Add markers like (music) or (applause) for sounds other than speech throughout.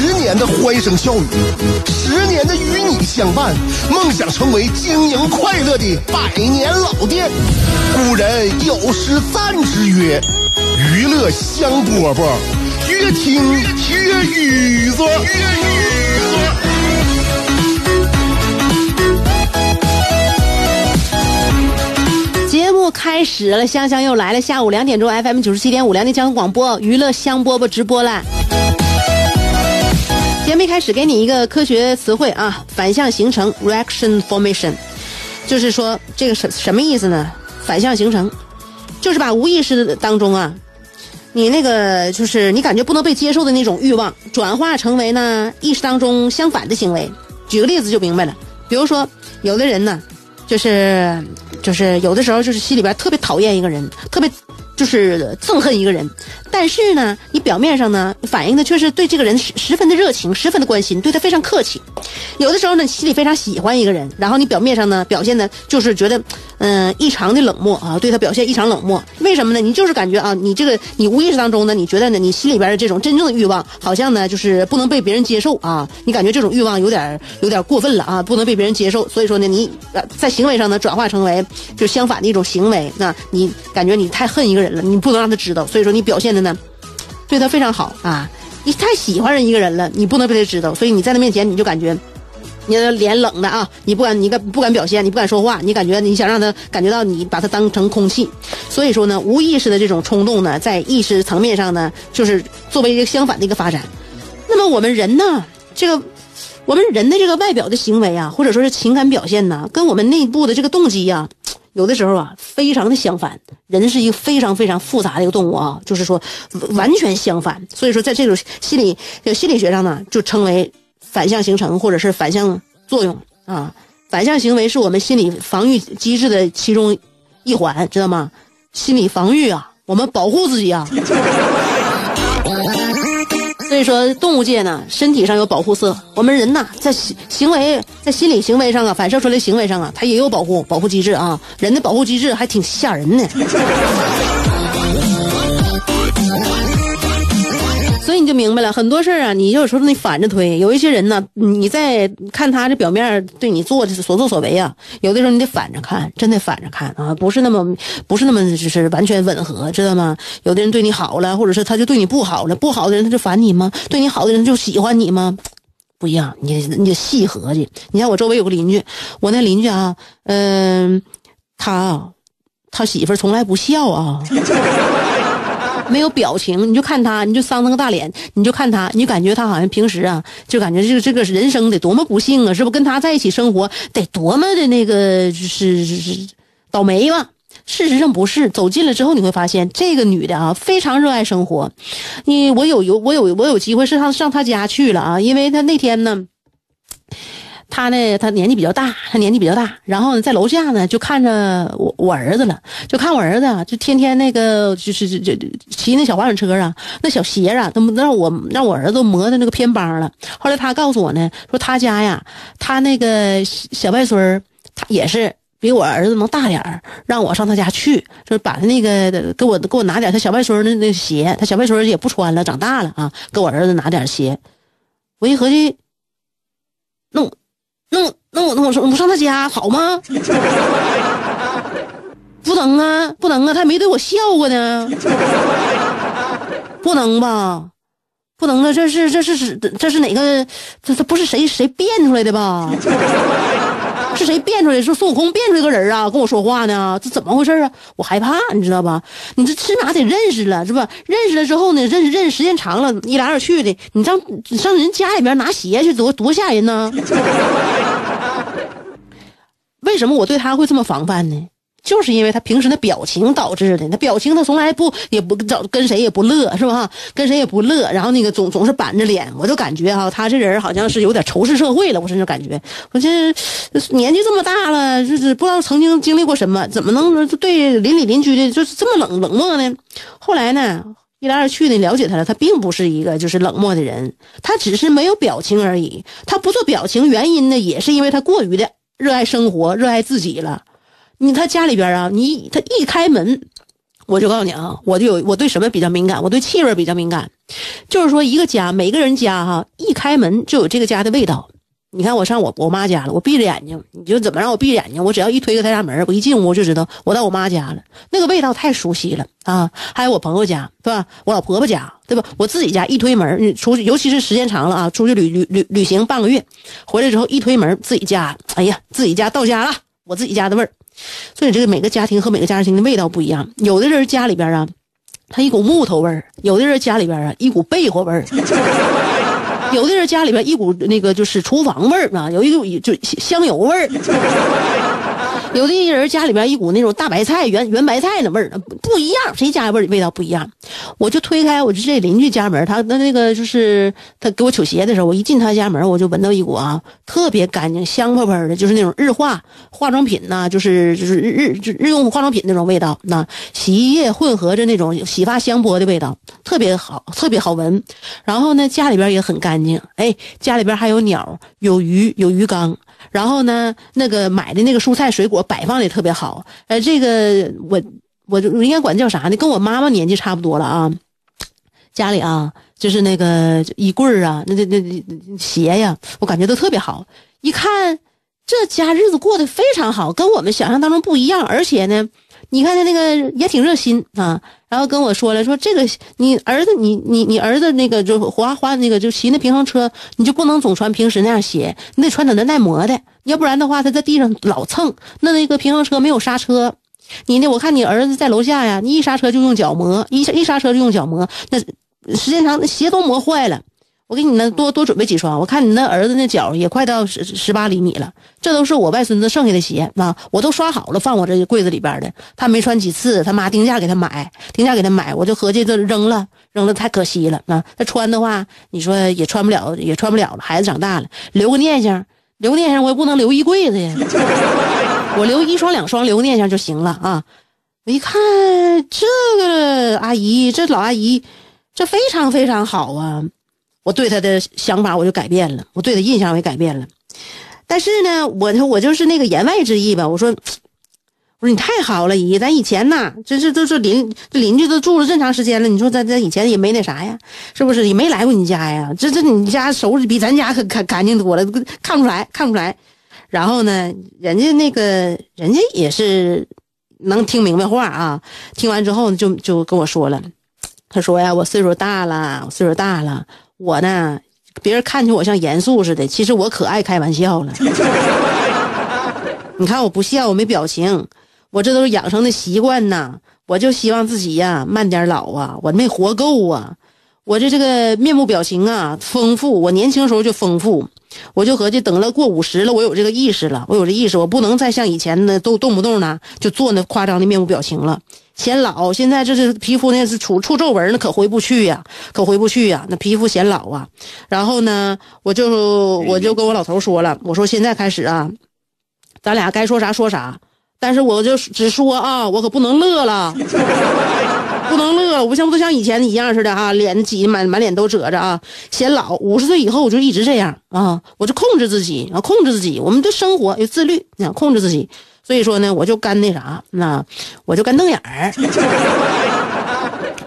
十年的欢声笑语，十年的与你相伴，梦想成为经营快乐的百年老店。古人有诗赞之曰：“娱乐香饽饽，越听越雨子。”节目开始了，香香又来了。下午两点钟，FM 九十七点五，辽宁交通广播娱乐香饽饽直播了。节目一开始给你一个科学词汇啊，反向形成 （reaction formation），就是说这个什什么意思呢？反向形成，就是把无意识当中啊，你那个就是你感觉不能被接受的那种欲望，转化成为呢意识当中相反的行为。举个例子就明白了，比如说有的人呢，就是就是有的时候就是心里边特别讨厌一个人，特别就是憎恨一个人，但是呢，你表面上呢反映的却是对这个人十十分的热情，十分的关心，对他非常客气。有的时候呢，心里非常喜欢一个人，然后你表面上呢表现的就是觉得嗯、异常的冷漠啊，对他表现异常冷漠。为什么呢？你就是感觉啊，你这个你无意识当中呢，你觉得呢，你心里边的这种真正的欲望，好像呢就是不能被别人接受啊，你感觉这种欲望有点有点过分了啊，不能被别人接受，所以说呢，你在行为上呢转化成为就相反的一种行为，那你感觉你太恨一个人人了，你不能让他知道，所以说你表现的呢对他非常好啊，你太喜欢人一个人了，你不能被他知道，所以你在他面前你就感觉。你的脸冷的啊，你不敢，你敢不敢表现，你不敢说话，你感觉你想让他感觉到你把他当成空气，所以说呢，无意识的这种冲动呢，在意识层面上呢，就是作为一个相反的一个发展。那么我们人呢，这个我们人的这个外表的行为啊，或者说是情感表现呢，跟我们内部的这个动机呀、有的时候啊，非常的相反。人是一个非常非常复杂的一个动物啊，就是说完全相反。所以说，在这种心理心理学上呢，就称为反向形成或者是反向作用啊。反向行为是我们心理防御机制的其中一环，知道吗？心理防御啊，我们保护自己啊。(laughs) 所以说，动物界呢，身体上有保护色；我们人呐，在行行为、在心理行为上啊，反射出来行为上啊，它也有保护保护机制啊。人的保护机制还挺吓人的。你就明白了，很多事儿啊，你有时候你反着推。有一些人呢，你在看他这表面对你做的所作所为啊，有的时候你得反着看，真得反着看啊，不是那么不是那么就是完全吻合，知道吗？有的人对你好了，或者是他就对你不好了，不好的人他就烦你吗？对你好的人就喜欢你吗？不一样，你你得细合计。你看我周围有个邻居，我那邻居啊，嗯、他啊他媳妇从来不笑啊。没有表情，你就看他，你就丧那个大脸，你就看他，你就感觉他好像平时啊，就感觉这个这个人生得多么不幸啊，是不？跟他在一起生活得多么的那个就是是倒霉吧？事实上不是，走近了之后你会发现，这个女的啊非常热爱生活。你我有有我有我有机会是上上她家去了啊，因为她那天呢。他呢，他年纪比较大，他年纪比较大，然后呢，在楼下呢就看着我我儿子了，就看我儿子啊，就天天那个就是就就骑那小滑板车啊，那小鞋啊，都让我让我儿子磨的那个偏帮了。后来他告诉我呢，说他家呀，他那个小外孙儿，他也是比我儿子能大点儿，让我上他家去，就是把他那个给我给我拿点他小外孙的那鞋，他小外孙也不穿了，长大了啊，给我儿子拿点鞋。我一合计，那。那我那我那我说我上他家好吗？(laughs) 不能啊，不能啊，他没对我笑过呢，不能吧？不能啊，这是这是是这是哪个？这这不是谁谁变出来的吧？是谁变出来？是孙悟空变出来个人啊？跟我说话呢？这怎么回事啊？我害怕，你知道吧？你这起码得认识了，是吧？认识了之后呢，认识认识时间长了，一来二去的，你上你上人家里面拿鞋去，多多吓人呢！(laughs) 为什么我对他会这么防范呢？就是因为他平时的表情导致的。他表情他从来不也不找跟谁也不乐是吧？跟谁也不乐，然后那个总总是板着脸，我就感觉哈，他这人好像是有点仇视社会了。我甚至感觉，我这年纪这么大了，就是不知道曾经经历过什么，怎么能对邻里邻居的就是这么冷冷漠呢？后来呢，一来二去的了解他了，他并不是一个就是冷漠的人，他只是没有表情而已。他不做表情，原因呢也是因为他过于的热爱生活，热爱自己了。你他家里边啊，你他一开门，我就告诉你啊，我就有我对什么比较敏感，我对气味比较敏感，就是说一个家每个人家哈，一开门就有这个家的味道。你看我上我我妈家了，我闭着眼睛，你就怎么让我闭着眼睛，我只要一推开他家门，我一进屋就知道我到我妈家了，那个味道太熟悉了啊！还有我朋友家，对吧？我老婆婆家，对吧？我自己家一推门，你出去，尤其是时间长了啊，出去旅旅旅旅行半个月，回来之后一推门，自己家，哎呀，自己家到家了，我自己家的味儿。所以这个每个家庭和每个家庭的味道不一样，有的人家里边啊，他一股木头味儿；有的人家里边啊，一股被窝味儿；有的人家里边一股那个就是厨房味儿啊，有一股就香油味儿。有的人家里边一股那种大白菜、圆圆白菜的味儿，不一样，谁家味味道不一样？我就推开我就这邻居家门，他那那个就是他给我取鞋的时候，我一进他家门，我就闻到一股啊特别干净、香喷喷的，就是那种日化化妆品呐，就是就是日日日用化妆品那种味道，那洗衣液混合着那种洗发香波的味道，特别好，特别好闻。然后呢，家里边也很干净，哎，家里边还有鸟、有鱼、有鱼缸。然后呢，那个买的那个蔬菜水果摆放的特别好。呃，这个我我应该管叫啥呢？跟我妈妈年纪差不多了啊。家里啊，就是那个衣柜啊，那那那鞋呀，我感觉都特别好。一看这家日子过得非常好，跟我们想象当中不一样，而且呢。你看他那个也挺热心啊，然后跟我说了，说这个你儿子，你你你儿子那个就滑滑那个就骑那平衡车，你就不能总穿平时那样鞋，你得穿点那耐磨的，要不然的话他在地上老蹭，那那个平衡车没有刹车，你呢？我看你儿子在楼下呀，你一刹车就用脚磨，一一刹车就用脚磨，那时间长那鞋都磨坏了。我给你那多多准备几双，我看你那儿子那脚也快到十十八厘米了。这都是我外孙子剩下的鞋啊，我都刷好了，放我这柜子里边的。他没穿几次，他妈定价给他买，定价给他买，我就合计这扔了，扔了太可惜了啊。他穿的话，你说也穿不了，也穿不了了。孩子长大了，留个念想，留个念想，我也不能留一柜子呀。(laughs) 我留一双两双，留个念想就行了啊。我一看这个阿姨，这老阿姨，这非常非常好啊。我对他的想法我就改变了，我对他印象也改变了。但是呢，我我就是那个言外之意吧。我说，我说你太好了，姨，咱以前呐，真是都是邻这邻居都住了这么长时间了。你说咱咱以前也没那啥呀，是不是？也没来过你家呀。这这你家收拾比咱家可干干净多了，看不出来，看不出来。然后呢，人家那个人家也是能听明白话啊。听完之后就就跟我说了，他说呀，我岁数大了，我岁数大了。我呢，别人看起我像严肃似的，其实我可爱开玩笑了。(laughs) 你看我不笑，我没表情，我这都是养成的习惯呐。我就希望自己呀慢点老啊，我没活够啊。我这这个面部表情啊丰富，我年轻时候就丰富，我就合计等了过五十了，我有这个意识了，我有这意识，我不能再像以前的都动不动呢就做那夸张的面部表情了。显老，现在这是皮肤那是出出皱纹，那可回不去呀，可回不去呀，那皮肤显老啊。然后呢，我就我就跟我老头说了，我说现在开始啊，咱俩该说啥说啥，但是我就只说啊，我可不能乐了，(laughs) 不能乐，我不像不像以前一样似的哈，脸挤满满脸都褶着啊，显老。五十岁以后我就一直这样啊，我就控制自己啊，控制自己，我们对生活有自律，你控制自己。所以说呢，我就干那啥，那我就干瞪眼儿，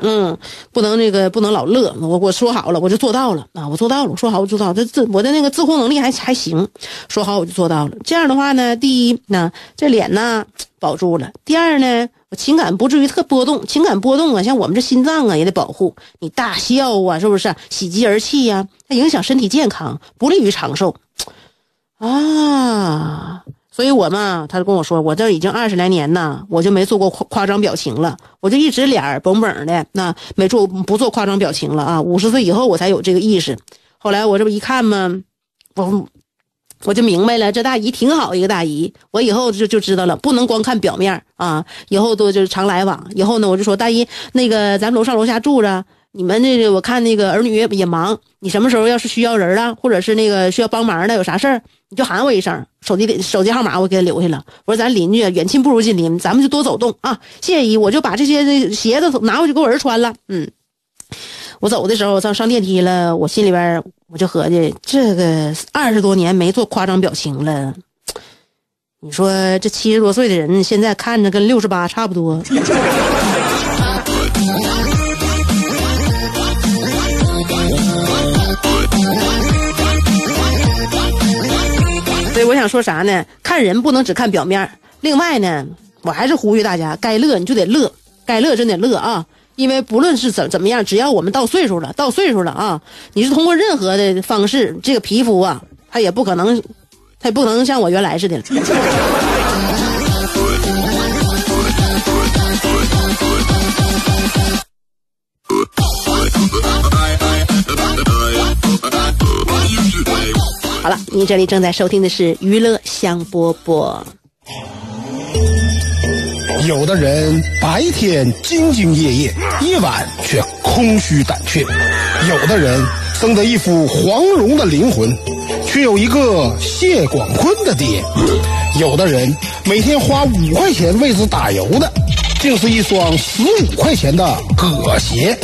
嗯，不能那个不能老乐，我我说好了，我就做到了啊，我做到了，我说好我做到，这自我的那个自控能力还还行，说好我就做到了。这样的话呢，第一，那这脸呢保住了；第二呢，我情感不至于特波动，情感波动啊，像我们这心脏啊也得保护。你大笑啊，是不是喜极而泣呀？它影响身体健康，不利于长寿啊。所以我嘛，他就跟我说，我这已经二十来年呐，我就没做过夸夸张表情了，我就一直脸儿绷绷的，那没做不做夸张表情了啊。五十岁以后我才有这个意识。后来我这不一看嘛，我我就明白了，这大姨挺好一个大姨，我以后就就知道了，不能光看表面啊，以后多就是常来往。以后呢，我就说大姨，那个咱楼上楼下住着，你们这个我看那个儿女也忙，你什么时候要是需要人了，或者是那个需要帮忙的，有啥事儿你就喊我一声，手机的手机号码我给他留下了。我说咱邻居远亲不如近邻，咱们就多走动啊。谢谢姨，我就把这些鞋子拿回去给我儿穿了。嗯，我走的时候上上电梯了，我心里边。我就合计，这个二十多年没做夸张表情了。你说这七十多岁的人，现在看着跟六十八差不多。说啥呢？看人不能只看表面。另外呢，我还是呼吁大家，该乐你就得乐，该乐真得乐啊。因为不论是怎怎么样，只要我们到岁数了，到岁数了啊，你是通过任何的方式，这个皮肤啊，它也不可能，它也不可能像我原来似的了。您这里正在收听的是娱乐香饽饽。有的人白天兢兢业业，夜晚却空虚胆怯；有的人生得一副黄蓉的灵魂，却有一个谢广坤的爹；有的人每天花五块钱为之打油的，竟是一双十五块钱的葛鞋。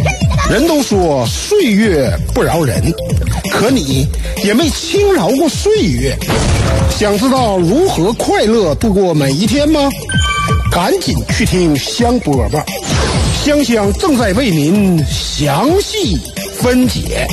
人都说岁月不饶人，可你也没轻饶过岁月。想知道如何快乐度过每一天吗？赶紧去听香饽饽，香香正在为您详细分解。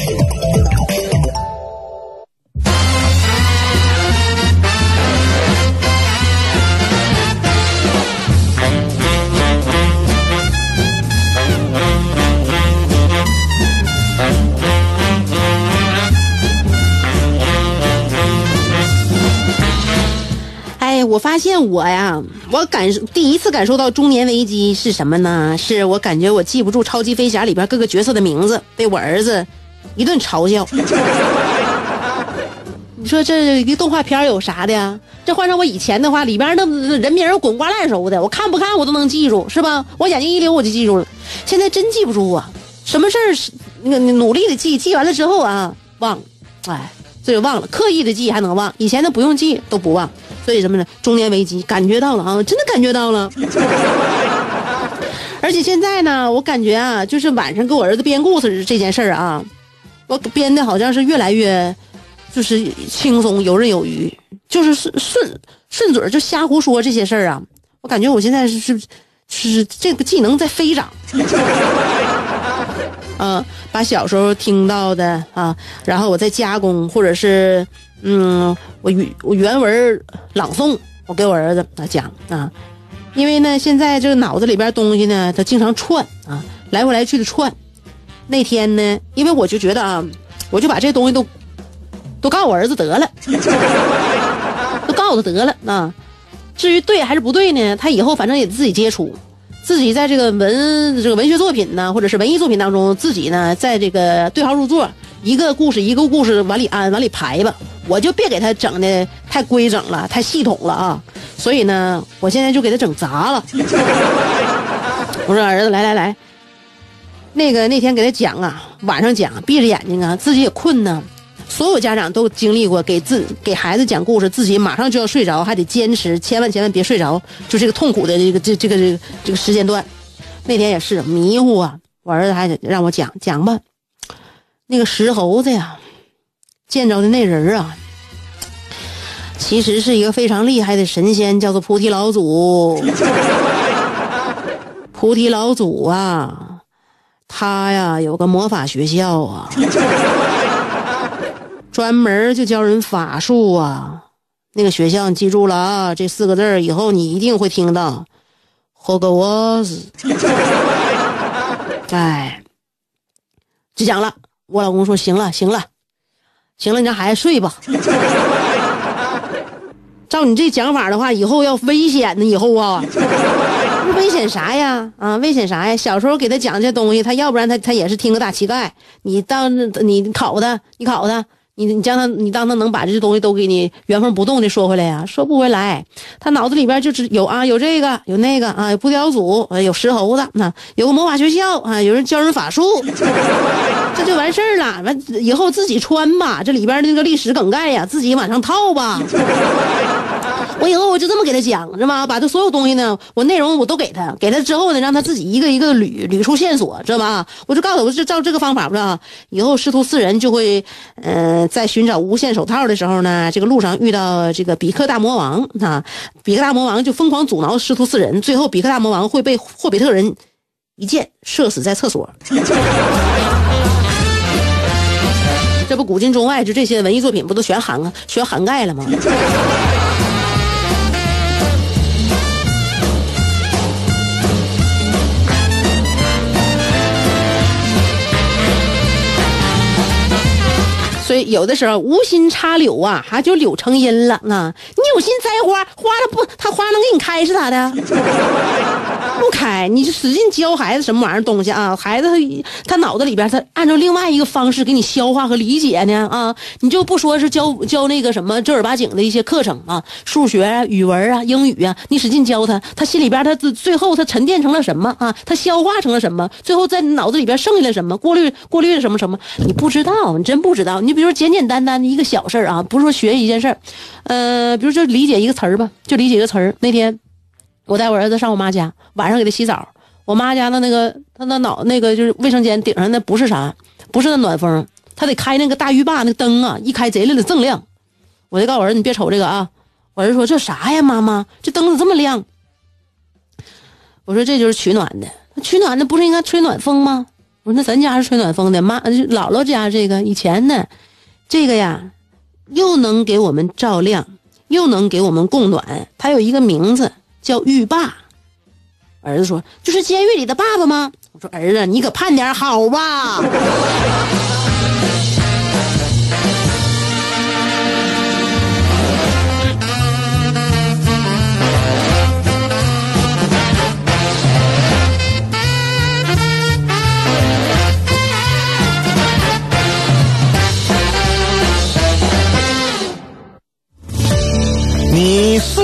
发现我呀，我感第一次感受到中年危机是什么呢？是我感觉我记不住《超级飞侠》里边各个角色的名字，被我儿子一顿嘲笑。你 (laughs) 说这一个动画片有啥的呀？这换成我以前的话，里边那人名滚瓜烂熟的，我看不看我都能记住，是吧？我眼睛一溜我就记住了。现在真记不住啊！什么事儿那个努力的记，记完了之后啊忘了，哎，这就忘了。刻意的记还能忘，以前的不用记都不忘。所以什么呢？中年危机感觉到了啊，真的感觉到了。(laughs) 而且现在呢，我感觉啊，就是晚上给我儿子编故事这件事儿啊，我编的好像是越来越，就是轻松游刃有余，就是顺顺顺嘴就瞎胡说这些事儿啊。我感觉我现在是是是这个技能在飞涨。嗯，(laughs) 把小时候听到的啊，然后我再加工或者是。嗯，我原我原文朗诵，我给我儿子啊讲啊，因为呢，现在这个脑子里边东西呢，他经常串啊，来回来去的串。那天呢，因为我就觉得啊，我就把这东西都都告我儿子得了，(laughs) 都告诉他得了啊。至于对还是不对呢，他以后反正也自己接触，自己在这个文这个文学作品呢，或者是文艺作品当中，自己呢在这个对号入座。一个故事一个故事往里安往里排吧，我就别给他整的太规整了，太系统了啊！所以呢，我现在就给他整杂了。(laughs) 我说儿子，来来来，那个那天给他讲啊，晚上讲，闭着眼睛啊，自己也困呢。所有家长都经历过，给自给孩子讲故事，自己马上就要睡着，还得坚持，千万千万别睡着，就这个痛苦的这个这这个这个这个时间段。那天也是迷糊啊，我儿子还得让我讲讲吧。那个石猴子呀，见着的那人啊，其实是一个非常厉害的神仙，叫做菩提老祖。菩提老祖啊，他呀有个魔法学校啊，专门就教人法术啊。那个学校你记住了啊，这四个字以后你一定会听到。霍格沃兹，(laughs) 哎，就讲了。我老公说：“行了，行了，行了，你让孩子睡吧。(laughs) 照你这讲法的话，以后要危险呢。以后啊，危险啥呀？啊，危险啥呀？小时候给他讲这东西，他要不然他他也是听个大乞丐。你当你考他，你考他，你你将他，你当他能把这些东西都给你原封不动的说回来呀？说不回来，他脑子里边就只有啊，有这个，有那个啊，有不雕组，有石猴子，那有个魔法学校啊，有人教人法术，(laughs) 这就完事儿了。完以后自己穿吧，这里边那个历史梗概呀，自己往上套吧。我以后我就这么给他讲，是吧？把他所有东西呢，我内容我都给他，给他之后呢，让他自己一个一个捋捋出线索，知道吧？我就告诉他，我就照这个方法，不知道以后师徒四人就会，呃，在寻找无限手套的时候呢，这个路上遇到这个比克大魔王啊，比克大魔王就疯狂阻挠师徒四人，最后比克大魔王会被霍比特人一箭射死在厕所。(laughs) 这不古今中外就这些文艺作品不都全涵全涵盖了吗？所以有的时候无心插柳啊，还就柳成荫了。啊你有心栽花，花了不，他花能给你开是咋的？(laughs) 不开，你就使劲教孩子什么玩意儿东西啊？孩子他他脑子里边他按照另外一个方式给你消化和理解呢啊！你就不说是教教那个什么正儿八经的一些课程啊，数学啊、语文啊、英语啊，你使劲教他，他心里边他最后他沉淀成了什么啊？他消化成了什么？最后在你脑子里边剩下了什么？过滤过滤了什么什么？你不知道，你真不知道。你如说简简单单的一个小事儿啊，不是说学一件事儿，呃，比如说理解一个词儿吧，就理解一个词儿。那天。我带我儿子上我妈家，晚上给他洗澡。我妈家的那个他那脑那个就是卫生间顶上那不是啥，不是那暖风，他得开那个大浴霸那灯啊，一开贼亮的锃亮。我就告诉我儿子，你别瞅这个啊。我儿子说这啥呀，妈妈，这灯怎么这么亮？我说这就是取暖的，取暖的不是应该吹暖风吗？我说那咱家是吹暖风的，妈姥姥家这个以前呢，这个呀，又能给我们照亮，又能给我们供暖，它有一个名字。叫浴霸，儿子说：“就是监狱里的爸爸吗？”我说：“儿子，你可盼点好吧。”